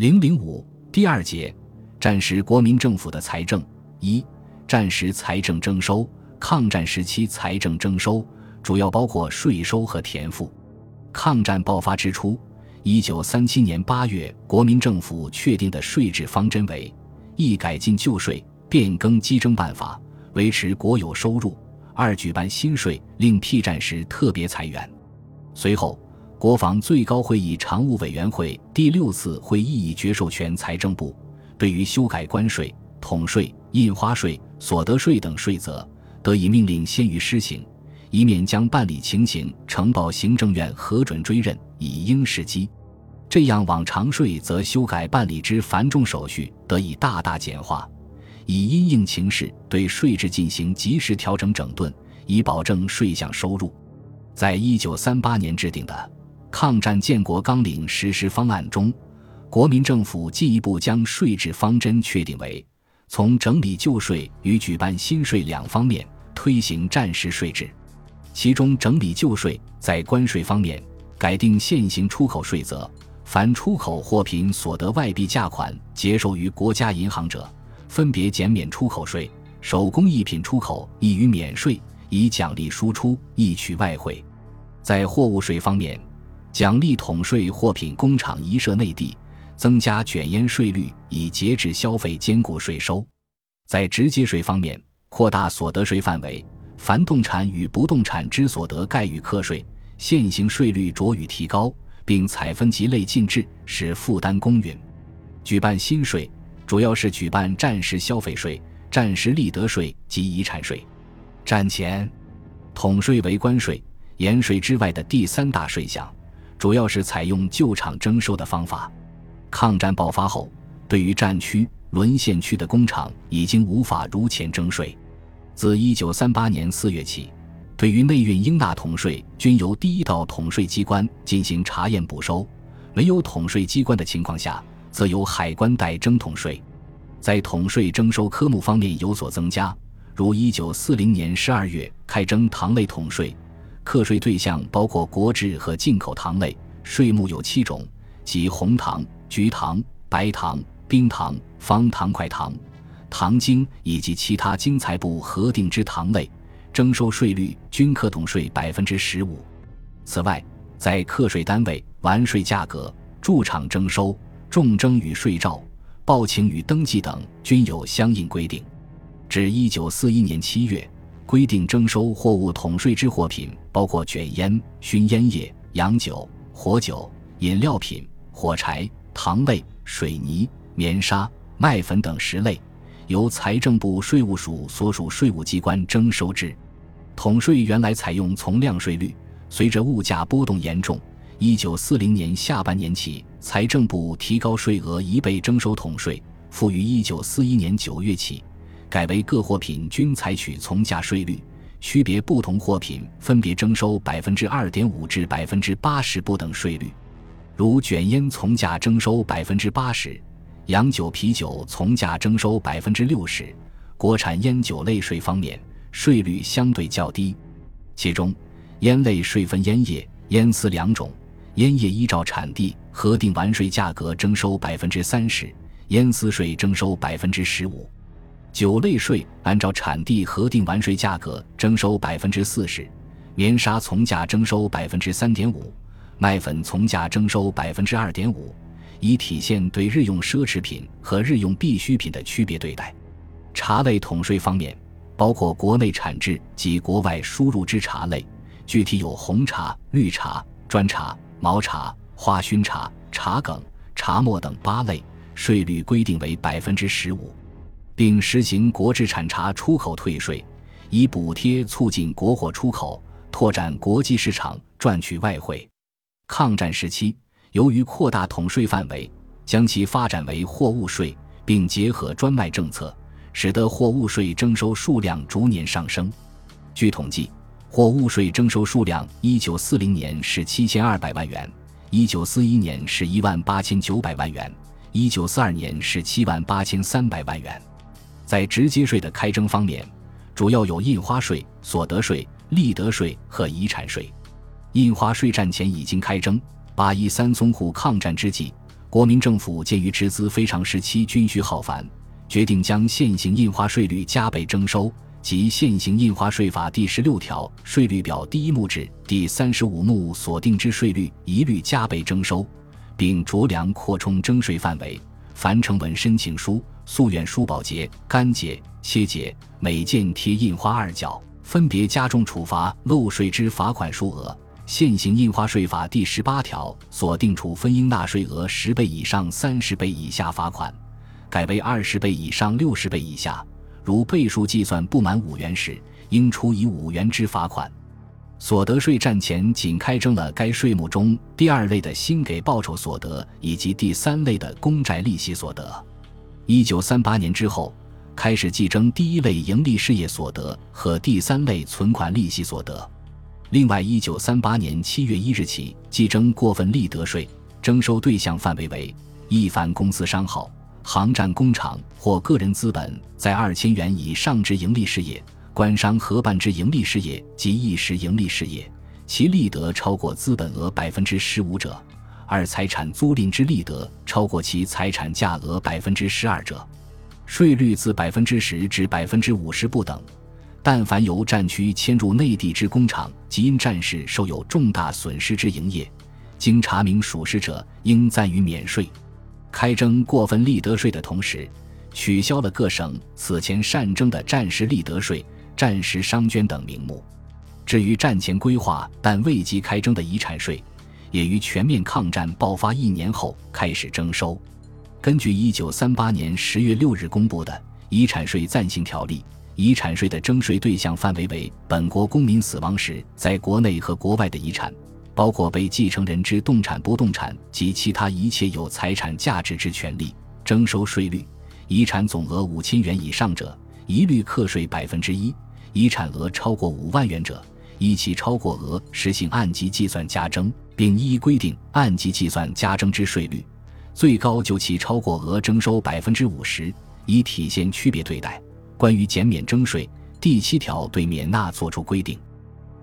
零零五第二节，战时国民政府的财政一，战时财政征收。抗战时期财政征收主要包括税收和田赋。抗战爆发之初，一九三七年八月，国民政府确定的税制方针为：一、改进旧税，变更稽征办法，维持国有收入；二、举办新税，另辟战时特别财源。随后，国防最高会议常务委员会第六次会议已决授权财政部，对于修改关税、统税、印花税、所得税等税则，得以命令先于施行。以免将办理情形呈报行政院核准追认，以应时机。这样往常税则修改办理之繁重手续得以大大简化，以因应情势对税制进行及时调整整顿，以保证税项收入。在一九三八年制定的《抗战建国纲领实施方案》中，国民政府进一步将税制方针确定为从整理旧税与举办新税两方面推行战时税制。其中整理旧税，在关税方面改定现行出口税则：凡出口货品所得外币价款结售于国家银行者，分别减免出口税；手工艺品出口亦予免税，以奖励输出，易取外汇。在货物税方面，奖励统税货品工厂移设内地，增加卷烟税率，以节制消费，兼顾税收。在直接税方面，扩大所得税范围。凡动产与不动产之所得，概予课税，现行税率着予提高，并采分级类进制，使负担公允。举办新税，主要是举办战时消费税、战时利得税及遗产税。战前，统税为关税、盐税之外的第三大税项，主要是采用旧厂征收的方法。抗战爆发后，对于战区、沦陷区的工厂，已经无法如前征税。自一九三八年四月起，对于内运应纳统税，均由第一道统税机关进行查验补收；没有统税机关的情况下，则由海关代征统税。在统税征收科目方面有所增加，如一九四零年十二月开征糖类统税，课税对象包括国制和进口糖类，税目有七种，即红糖、橘糖、白糖、冰糖、方糖块糖。糖精以及其他经财部核定之糖类，征收税率均可统税百分之十五。此外，在课税单位完税价格、驻场征收、重征与税照、报请与登记等均有相应规定。至一九四一年七月，规定征收货物统税之货品包括卷烟、熏烟叶、洋酒、火酒、饮料品、火柴、糖类、水泥、棉纱、麦粉等十类。由财政部税务署所属税务机关征收之，统税原来采用从量税率，随着物价波动严重，一九四零年下半年起，财政部提高税额一倍征收统税，复于一九四一年九月起，改为各货品均采取从价税率，区别不同货品分别征收百分之二点五至百分之八十不等税率，如卷烟从价征收百分之八十。洋酒、啤酒从价征收百分之六十，国产烟酒类税方面税率相对较低。其中，烟类税分烟叶、烟丝两种，烟叶依照产地核定完税价格征收百分之三十，烟丝税征收百分之十五。酒类税按照产地核定完税价格征收百分之四十，棉纱从价征收百分之三点五，麦粉从价征收百分之二点五。以体现对日用奢侈品和日用必需品的区别对待。茶类统税方面，包括国内产制及国外输入之茶类，具体有红茶、绿茶、砖茶、毛茶、花熏茶、茶梗、茶末等八类，税率规定为百分之十五，并实行国制产茶出口退税，以补贴促进国货出口，拓展国际市场，赚取外汇。抗战时期。由于扩大统税范围，将其发展为货物税，并结合专卖政策，使得货物税征收数量逐年上升。据统计，货物税征收数量，一九四零年是七千二百万元，一九四一年是一万八千九百万元，一九四二年是七万八千三百万元。在直接税的开征方面，主要有印花税、所得税、利得税和遗产税。印花税战前已经开征。八一三淞沪抗战之际，国民政府鉴于直资非常时期军需浩繁，决定将现行印花税率加倍征收，即现行印花税法第十六条税率表第一目至第三十五目所定之税率一律加倍征收，并酌量扩充征税范围。凡成文申请书、诉愿书保洁、干节、切节，每件贴印花二角，分别加重处罚漏税之罚款数额。现行印花税法第十八条所定处分应纳税额十倍以上三十倍以下罚款，改为二十倍以上六十倍以下。如倍数计算不满五元时，应处以五元之罚款。所得税战前仅开征了该税目中第二类的薪给报酬所得以及第三类的公债利息所得。一九三八年之后，开始计征第一类盈利事业所得和第三类存款利息所得。另外，一九三八年七月一日起，计征过分利得税，征收对象范围为：一凡公司商号、航站工厂或个人资本在二千元以上之盈利事业，官商合办之盈利事业及一时盈利事业，其利得超过资本额百分之十五者；二财产租赁之利得超过其财产价额百分之十二者，税率自百分之十至百分之五十不等。但凡由战区迁入内地之工厂及因战事受有重大损失之营业，经查明属实者，应暂予免税。开征过分利得税的同时，取消了各省此前擅征的战时利得税、战时商捐等名目。至于战前规划但未及开征的遗产税，也于全面抗战爆发一年后开始征收。根据一九三八年十月六日公布的《遗产税暂行条例》。遗产税的征税对象范围为本国公民死亡时在国内和国外的遗产，包括被继承人之动产、不动产及其他一切有财产价值之权利。征收税率：遗产总额五千元以上者，一律课税百分之一；遗产额超过五万元者，依其超过额实行按级计算加征，并一一规定按级计算加征之税率，最高就其超过额征收百分之五十，以体现区别对待。关于减免征税，第七条对免纳作出规定：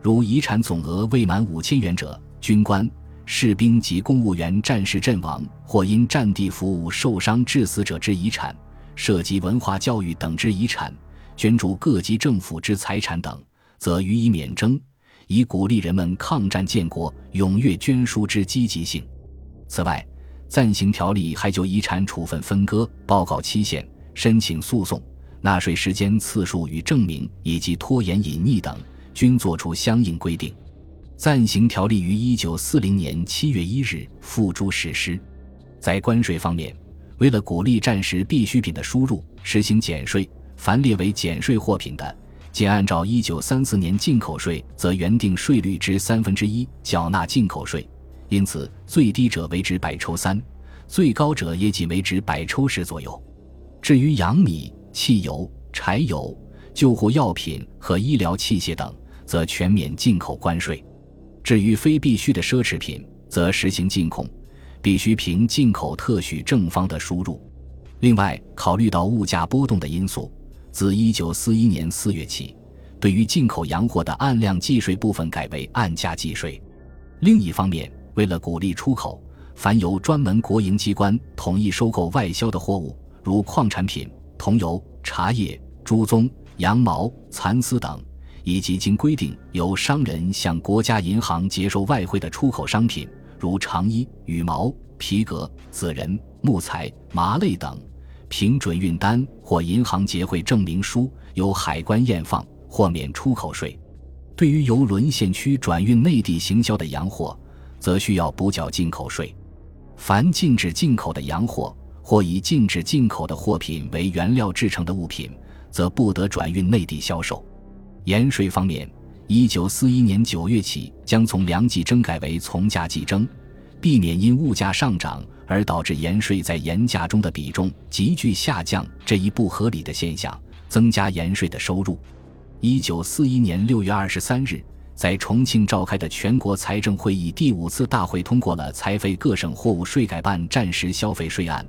如遗产总额未满五千元者，军官、士兵及公务员战时阵亡或因战地服务受伤致死者之遗产，涉及文化教育等之遗产，捐助各级政府之财产等，则予以免征，以鼓励人们抗战建国、踊跃捐书之积极性。此外，暂行条例还就遗产处分分割、报告期限、申请诉讼。纳税时间、次数与证明，以及拖延、隐匿等，均作出相应规定。暂行条例于一九四零年七月一日付诸实施。在关税方面，为了鼓励战时必需品的输入，实行减税。凡列为减税货品的，仅按照一九三四年进口税则原定税率之三分之一缴纳进口税。因此，最低者为之百抽三，最高者也仅为之百抽十左右。至于洋米，汽油、柴油、救护药品和医疗器械等，则全免进口关税；至于非必需的奢侈品，则实行禁控，必须凭进口特许证方的输入。另外，考虑到物价波动的因素，自一九四一年四月起，对于进口洋货的按量计税部分改为按价计税。另一方面，为了鼓励出口，凡由专门国营机关统一收购外销的货物，如矿产品。桐油、茶叶、猪鬃、羊毛、蚕丝等，以及经规定由商人向国家银行接收外汇的出口商品，如长衣、羽毛、皮革、紫人、木材、麻类等，凭准运单或银行结汇证明书由海关验放，或免出口税。对于由沦陷区转运内地行销的洋货，则需要补缴进口税。凡禁止进口的洋货。或以禁止进口的货品为原料制成的物品，则不得转运内地销售。盐税方面，一九四一年九月起将从粮计征改为从价计征，避免因物价上涨而导致盐税在盐价中的比重急剧下降这一不合理的现象，增加盐税的收入。一九四一年六月二十三日。在重庆召开的全国财政会议第五次大会通过了财费各省货物税改办战时消费税案。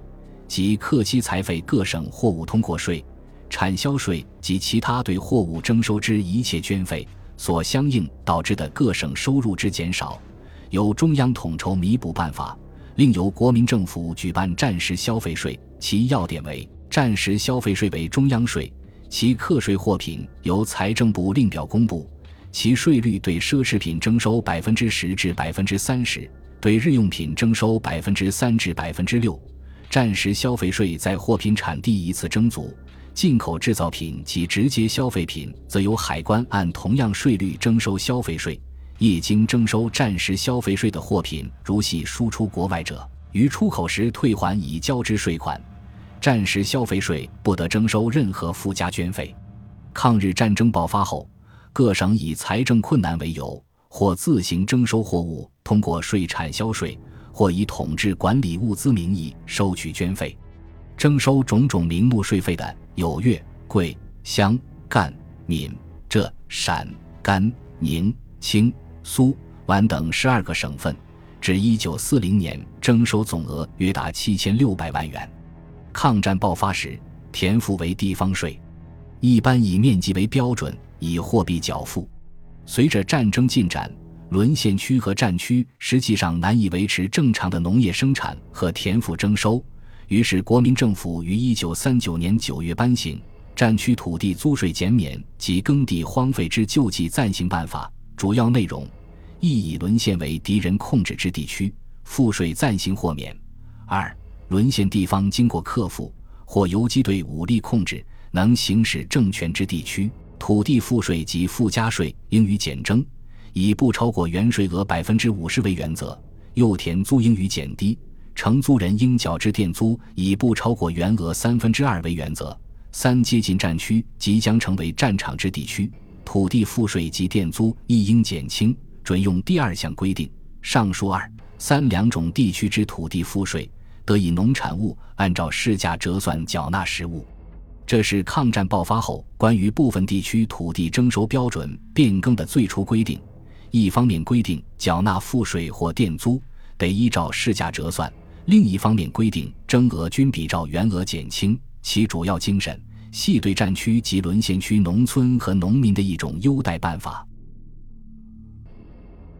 及客期财费各省货物通过税、产销税及其他对货物征收之一切捐费所相应导致的各省收入之减少，由中央统筹弥补办法，另由国民政府举办战时消费税，其要点为：战时消费税为中央税，其课税货品由财政部另表公布，其税率对奢侈品征收百分之十至百分之三十，对日用品征收百分之三至百分之六。战时消费税在货品产地一次征足。进口制造品及直接消费品，则由海关按同样税率征收消费税。一经征收战时消费税的货品，如系输出国外者，于出口时退还已交之税款。战时消费税不得征收任何附加捐费。抗日战争爆发后，各省以财政困难为由，或自行征收货物，通过税产销税，或以统治管理物资名义收取捐费。征收种种名目税费的有粤、桂、湘、赣、闽、浙、陕、甘、宁、清、苏、皖等十二个省份，至一九四零年征收总额约达七千六百万元。抗战爆发时，田赋为地方税，一般以面积为标准，以货币缴付。随着战争进展，沦陷区和战区实际上难以维持正常的农业生产和田赋征收。于是，国民政府于一九三九年九月颁行《战区土地租税减免及耕地荒废之救济暂行办法》，主要内容：一、以沦陷为敌人控制之地区，赋税暂行豁免；二、沦陷地方经过克服或游击队武力控制，能行使政权之地区，土地赋税及附加税应予减征，以不超过原税额百分之五十为原则；幼田租应予减低。承租人应缴之店租以不超过原额三分之二为原则。三、接近战区即将成为战场之地区，土地赋税及店租亦应减轻，准用第二项规定。上述二、三两种地区之土地赋税，得以农产物按照市价折算缴纳实物。这是抗战爆发后关于部分地区土地征收标准变更的最初规定。一方面规定缴纳赋税或佃租得依照市价折算。另一方面规定，征额均比照原额减轻，其主要精神系对战区及沦陷区农村和农民的一种优待办法。